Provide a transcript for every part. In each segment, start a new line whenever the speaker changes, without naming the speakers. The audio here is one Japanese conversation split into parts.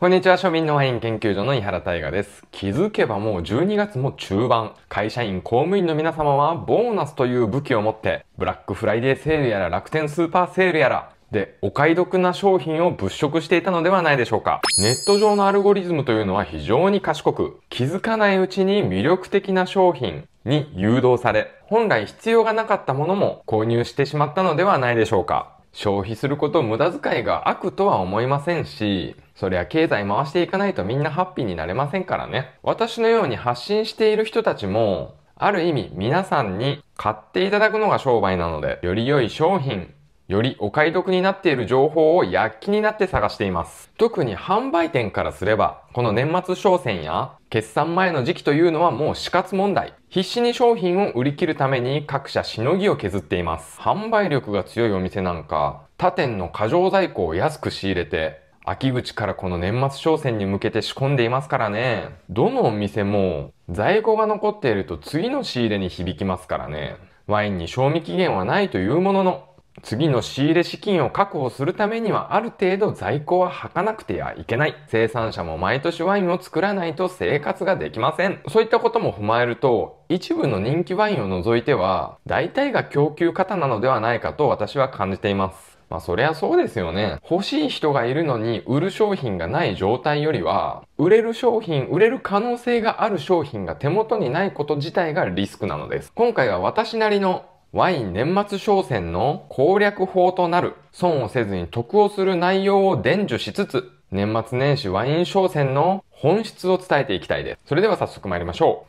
こんにちは、庶民のワイン研究所の井原大河です。気づけばもう12月も中盤。会社員、公務員の皆様は、ボーナスという武器を持って、ブラックフライデーセールやら楽天スーパーセールやら、で、お買い得な商品を物色していたのではないでしょうか。ネット上のアルゴリズムというのは非常に賢く、気づかないうちに魅力的な商品に誘導され、本来必要がなかったものも購入してしまったのではないでしょうか。消費すること無駄遣いが悪とは思いませんし、そりゃ経済回していかないとみんなハッピーになれませんからね。私のように発信している人たちも、ある意味皆さんに買っていただくのが商売なので、より良い商品、よりお買い得になっている情報を躍起になって探しています。特に販売店からすれば、この年末商戦や決算前の時期というのはもう死活問題。必死に商品を売り切るために各社しのぎを削っています。販売力が強いお店なんか、他店の過剰在庫を安く仕入れて、秋口からこの年末商戦に向けて仕込んでいますからね。どのお店も在庫が残っていると次の仕入れに響きますからね。ワインに賞味期限はないというものの、次の仕入れ資金を確保するためにはある程度在庫は履かなくてはいけない。生産者も毎年ワインを作らないと生活ができません。そういったことも踏まえると、一部の人気ワインを除いては、大体が供給過多なのではないかと私は感じています。まあそりゃそうですよね。欲しい人がいるのに売る商品がない状態よりは、売れる商品、売れる可能性がある商品が手元にないこと自体がリスクなのです。今回は私なりのワイン年末商戦の攻略法となる損をせずに得をする内容を伝授しつつ、年末年始ワイン商戦の本質を伝えていきたいです。それでは早速参りましょ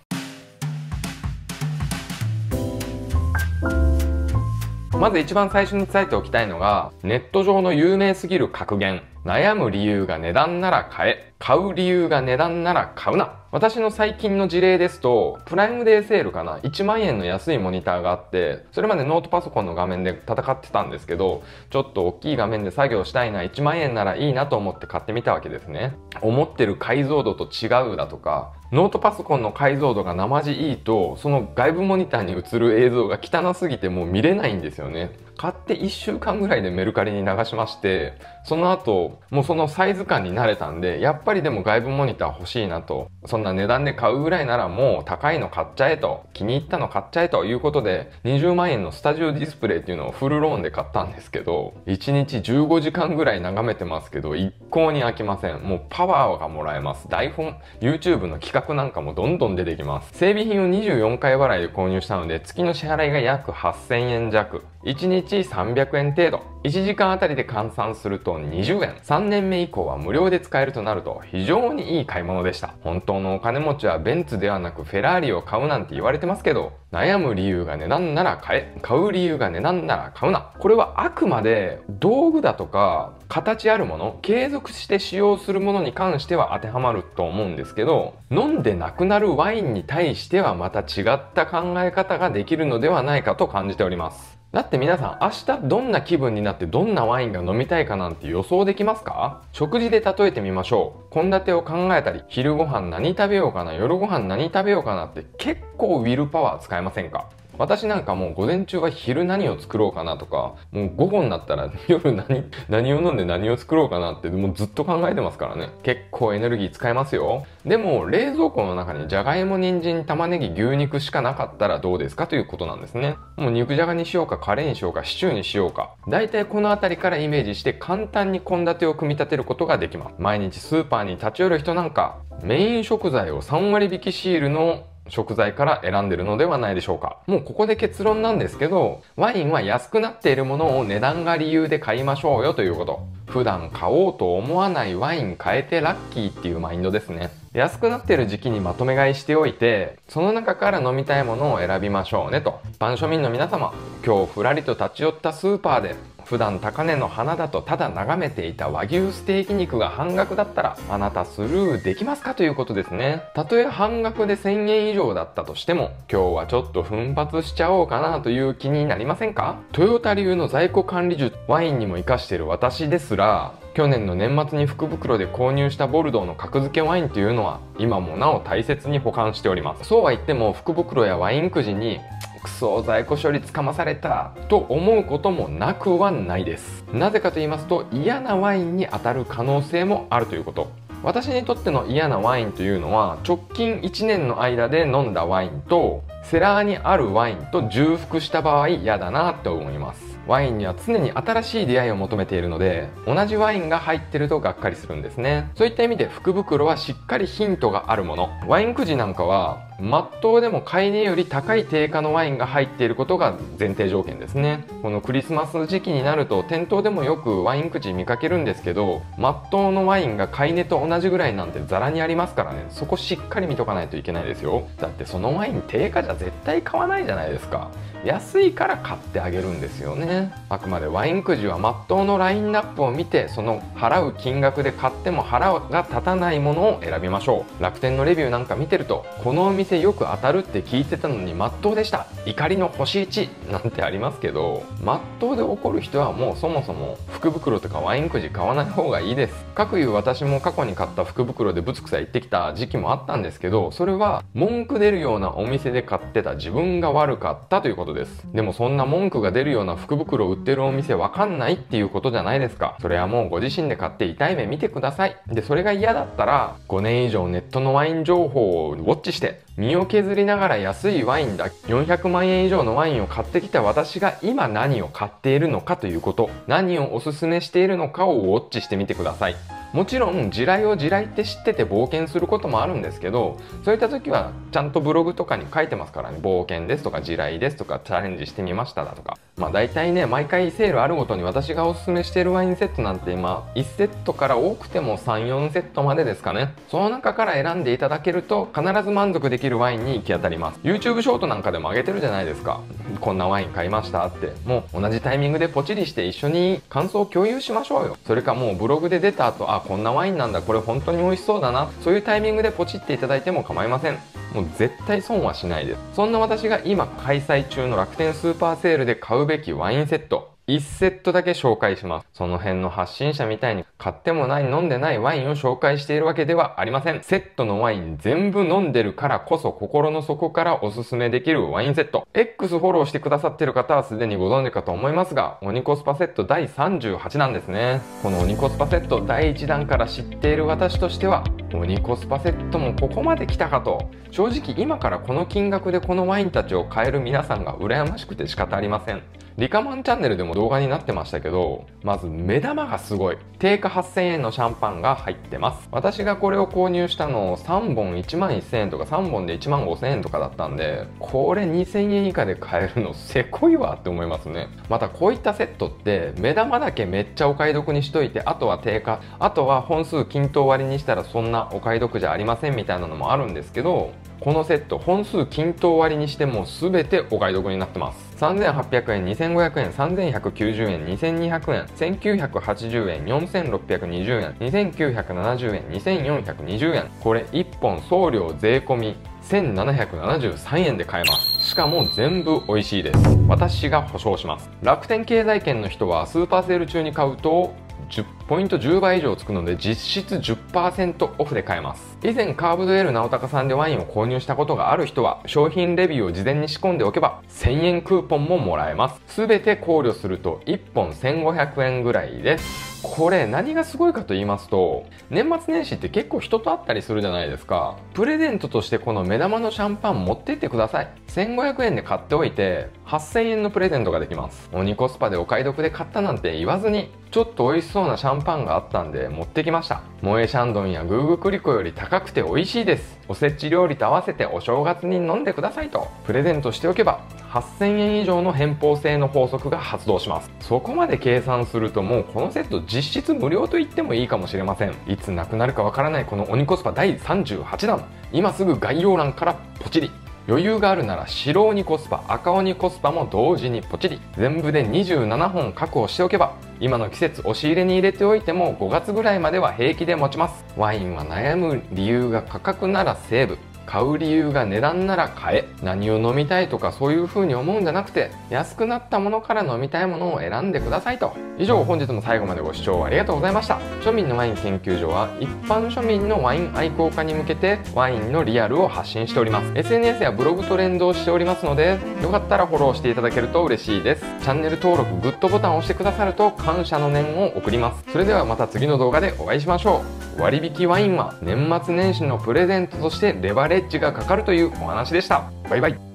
う。まず一番最初に伝えておきたいのが、ネット上の有名すぎる格言。悩む理由が値段なら買え。買う理由が値段なら買うな。私の最近の事例ですと、プライムデーセールかな ?1 万円の安いモニターがあって、それまでノートパソコンの画面で戦ってたんですけど、ちょっと大きい画面で作業したいな、1万円ならいいなと思って買ってみたわけですね。思ってる解像度と違うだとか、ノートパソコンの解像度が生地いいと、その外部モニターに映る映像が汚すぎてもう見れないんですよね。買って1週間ぐらいでメルカリに流しまして、その後、もうそのサイズ感に慣れたんで、やっぱりでも外部モニター欲しいなと、そんな値段で買うぐらいならもう高いの買っちゃえと、気に入ったの買っちゃえということで、20万円のスタジオディスプレイっていうのをフルローンで買ったんですけど、1日15時間ぐらい眺めてますけど、一向に飽きません。もうパワーがもらえます。台本、YouTube の企画なんかもどんどん出てきます。整備品を24回払いで購入したので、月の支払いが約8000円弱。1日300円程度。1時間あたりで換算すると20円。3年目以降は無料で使えるとなると非常にいい買い物でした。本当のお金持ちはベンツではなくフェラーリを買うなんて言われてますけど、悩む理由が値段なら買え、買う理由が値段なら買うな。これはあくまで道具だとか形あるもの、継続して使用するものに関しては当てはまると思うんですけど、飲んでなくなるワインに対してはまた違った考え方ができるのではないかと感じております。だって皆さん明日どんな気分になってどんなワインが飲みたいかなんて予想できますか？食事で例えてみましょう。献立を考えたり、昼ご飯何食べようかな、夜ご飯何食べようかなって結構ウィルパワー使えませんか？私なんかもう午前中は昼何を作ろうかなとか、もう午後になったら 夜何、何を飲んで何を作ろうかなってもうずっと考えてますからね。結構エネルギー使えますよ。でも冷蔵庫の中にじゃがいも、人参、玉ねぎ、牛肉しかなかったらどうですか？ということなんですね。もう肉じゃがにしようか、カレーにしようか、シチューにしようか。大体この辺りからイメージして簡単に献立を組み立てることができます。毎日スーパーに立ち寄る人なんか、メイン食材を3割引きシールの食材から選んでるのではないでしょうか。もうここで結論なんですけど、ワインは安くなっているものを値段が理由で買いましょうよということ。普段買おうと思わないワイン買えてラッキーっていうマインドですね。安くなってる時期にまとめ買いしておいて、その中から飲みたいものを選びましょうねと。一般庶民の皆様、今日ふらりと立ち寄ったスーパーで普段高値の花だとただ眺めていた和牛ステーキ肉が半額だったらあなたスルーできますかということですね。たとえ半額で1000円以上だったとしても今日はちょっと奮発しちゃおうかなという気になりませんか？トヨタ流の在庫管理術ワインにも活かしている私ですら去年の年末に福袋で購入したボルドーの格付けワインというのは今もなお大切に保管しておりますそうは言っても福袋やワインくじにクソ在庫処理つかまされたと思うこともなくはないです。なぜかと言いますと嫌なワインに当たる可能性もあるということ。私にとっての嫌なワインというのは直近1年の間で飲んだワインとセラーにあるワインと重複した場合嫌だなって思います。ワインには常に新しい出会いを求めているので同じワインが入ってるとがっかりするんですね。そういった意味で福袋はしっかりヒントがあるもの。ワインくじなんかはまっとうでも買い値より高い定価のワインが入っていることが前提条件ですね。このクリスマス時期になると店頭でもよくワインくじ見かけるんですけどまっとうのワインが買い値と同じぐらいなんてザラにありますからね。そこしっかり見とかないといけないですよ。だってそのワイン定価じゃ絶対買わないじゃないですか。安いから買ってあげるんですよね。あくまでワインくじはまっとうのラインナップを見てその払う金額で買っても腹が立たないものを選びましょう。楽天のレビューなんか見てるとこのお店よく当たるって聞いてたのにまっとうでした。怒りの星1なんてありますけどまっとうで怒る人はもうそもそも福袋とかワインくじ買わない方がいいです。かくいう私も過去に買った福袋でぶつくさ言ってきた時期もあったんですけどそれは文句出るようなお店で買ってた自分が悪かったということです。でもそんな文句が出るような福袋を売ってるお店わかんないっていうことじゃないですか。それはもうご自身で買って痛い目見てください。でそれが嫌だったら5年以上ネットのワイン情報をウォッチして身を削りながら安いワインだ400万円以上のワインを買ってきた私が今何を買っているのかということ何をおすすめしているのかをウォッチしてみてください。もちろん地雷を地雷って知ってて冒険することもあるんですけどそういった時はちゃんとブログとかに書いてますからね。冒険ですとか地雷ですとかチャレンジしてみましただとか。まあ大体ね毎回セールあるごとに私がおすすめしているワインセットなんて今1セットから多くても34セットまでですかね。その中から選んでいただけると必ず満足できるワインに行き当たります。YouTube ショートなんかでも上げてるじゃないですか。こんなワイン買いましたって。もう同じタイミングでポチリして一緒に感想を共有しましょうよ。それかもうブログで出た後あこんなワインなんだ。これ本当に美味しそうだな。そういうタイミングでポチっていただいても構いません。もう絶対損はしないですそんな私が今開催中の楽天スーパーセールで買うべきワインセット1セットだけ紹介します。その辺の発信者みたいに買ってもない飲んでないワインを紹介しているわけではありません。セットのワイン全部飲んでるからこそ心の底からおすすめできるワインセット。X フォローしてくださってる方はすでにご存知かと思いますが、鬼コスパセット第38なんですね。この鬼コスパセット第1弾から知っている私としては、鬼コスパセットもここまで来たかと。正直今からこの金額でこのワインたちを買える皆さんが羨ましくて仕方ありません。リカマンチャンネルでも動画になってましたけど、まず目玉がすごい。定価8000円のシャンパンが入ってます。私がこれを購入したの3本1万1000円とか3本で1万5000円とかだったんで、これ2000円以下で買えるのせこいわって思いますね。またこういったセットって目玉だけめっちゃお買い得にしといて、あとは定価、あとは本数均等割りにしたらそんなお買い得じゃありませんみたいなのもあるんですけど、このセット本数均等割りにしても全てお買い得になってます3800円2500円3190円2200円1980円4620円2970円2420円。これ1本送料税込1773円で買えます。しかも全部美味しいです。私が保証します。楽天経済圏の人はスーパーセール中に買うと10ポイント10倍以上つくので実質10%オフで買えます。以前カーブドエル直高さんでワインを購入したことがある人は商品レビューを事前に仕込んでおけば1000円クーポンももらえます。全て考慮すると1本1500円ぐらいです。これ何がすごいかと言いますと年末年始って結構人と会ったりするじゃないですか。プレゼントとしてこの目玉のシャンパン持ってってください。1500円で買っておいて8000円のプレゼントができます。鬼コスパでお買い得で買ったなんて言わずにちょっと美味しそうなシャンパンがあったんで持ってきました。モエシャンドンやグーグクリコより高くて美味しいです。おせち料理と合わせてお正月に飲んでくださいと。プレゼントしておけば8000円以上の返報制の法則が発動します。そこまで計算するともうこのセット実質無料と言ってもいいかもしれません。いつなくなるかわからないこの鬼コスパ第38弾。今すぐ概要欄からポチリ。余裕があるなら白鬼コスパ赤鬼コスパも同時にポチリ。全部で27本確保しておけば今の季節押し入れに入れておいても5月ぐらいまでは平気で持ちます。ワインは悩む理由が価格ならセーブ。買う理由が値段なら買え何を飲みたいとかそういう風に思うんじゃなくて安くなったものから飲みたいものを選んでくださいと。以上本日も最後までご視聴ありがとうございました。庶民のワイン研究所は一般庶民のワイン愛好家に向けてワインのリアルを発信しております。SNS やブログと連動しておりますのでよかったらフォローしていただけると嬉しいです。チャンネル登録グッドボタンを押してくださると感謝の念を送ります。それではまた次の動画でお会いしましょう。割引ワインは年末年始のプレゼントとしてレバレッジがかかるというお話でした。バイバイ。